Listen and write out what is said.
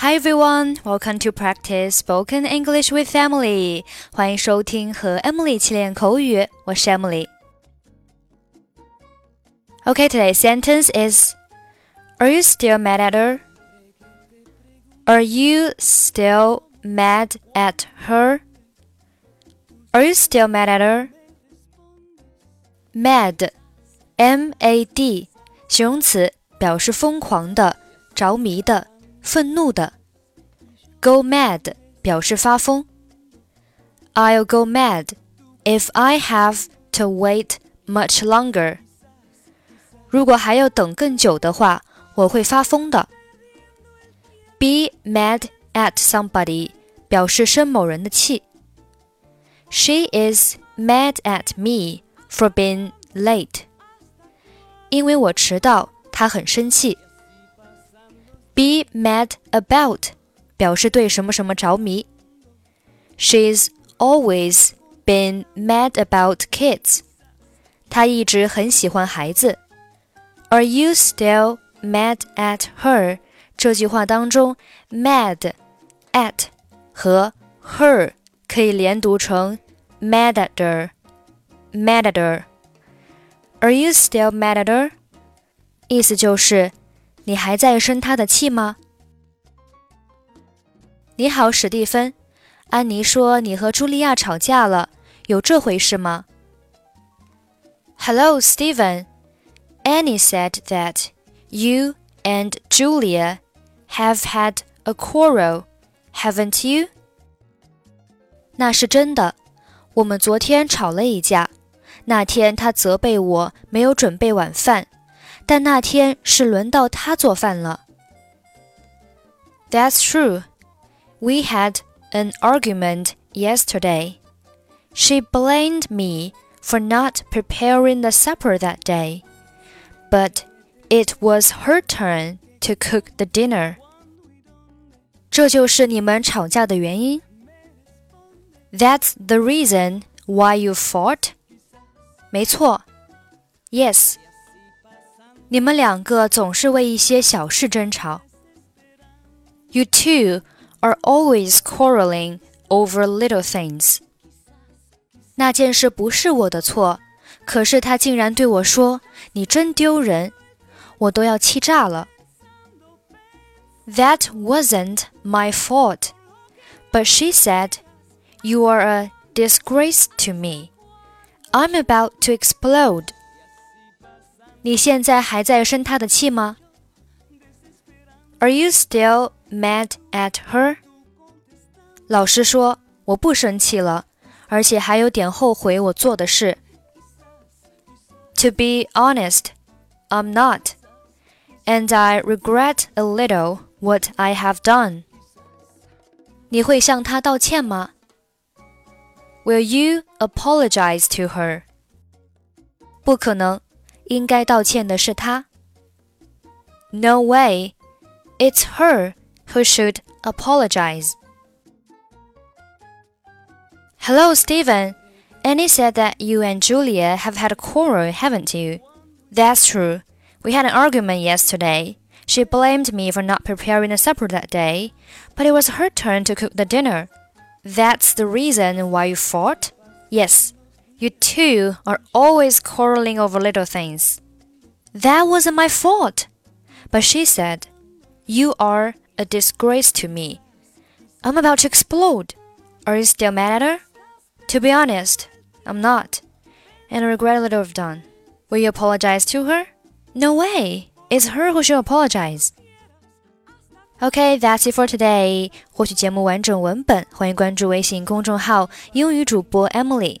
Hi everyone, welcome to practice spoken English with Emily. 欢迎收听和 Emily 一起练口语，我是 Emily。Okay, today's sentence is Are you still mad at her? Are you still mad at her? Are you still mad at her? Mad, M-A-D，形容词，表示疯狂的、着迷的。 愤怒的，go mad 表示发疯。I'll go mad if I have to wait much longer。如果还要等更久的话，我会发疯的。Be mad at somebody 表示生某人的气。She is mad at me for being late。因为我迟到，她很生气。 be mad about 表示对什么什么着迷。She's always been mad about kids。她一直很喜欢孩子。Are you still mad at her？这句话当中，mad at 和 her 可以连读成 mad at her，mad at her。Are you still mad at her？意思就是 你还在生他的气吗？你好，史蒂芬。安妮说你和茱莉亚吵架了，有这回事吗？Hello, Stephen. Annie said that you and Julia have had a quarrel, haven't you? 那是真的。我们昨天吵了一架。那天她责备我没有准备晚饭。但那天是轮到他做饭了。That's true. We had an argument yesterday. She blamed me for not preparing the supper that day, but it was her turn to cook the dinner. 这就是你们吵架的原因。That's the reason why you fought. 没错。Yes. 你们两个总是为一些小事争吵。You two are always quarreling over little things. 那件事不是我的错，可是他竟然对我说：“你真丢人！”我都要气炸了。That wasn't my fault, but she said, "You are a disgrace to me." I'm about to explode. 你现在还在生他的气吗？Are you still mad at her？老实说，我不生气了，而且还有点后悔我做的事。To be honest, I'm not, and I regret a little what I have done. 你会向她道歉吗？Will you apologize to her？不可能。 应该道歉的是她。No way, it's her who should apologize. Hello, Steven. Annie said that you and Julia have had a quarrel, haven't you? That's true. We had an argument yesterday. She blamed me for not preparing the supper that day, but it was her turn to cook the dinner. That's the reason why you fought? Yes, You two are always quarreling over little things. That wasn't my fault. But she said, You are a disgrace to me. I'm about to explode. Are you still mad at her? To be honest, I'm not. And I regret a little I've done. Will you apologize to her? No way. It's her who should apologize. Okay, that's it for today. 获取节目完整文本，欢迎关注微信公众号“英语主播 Emily”。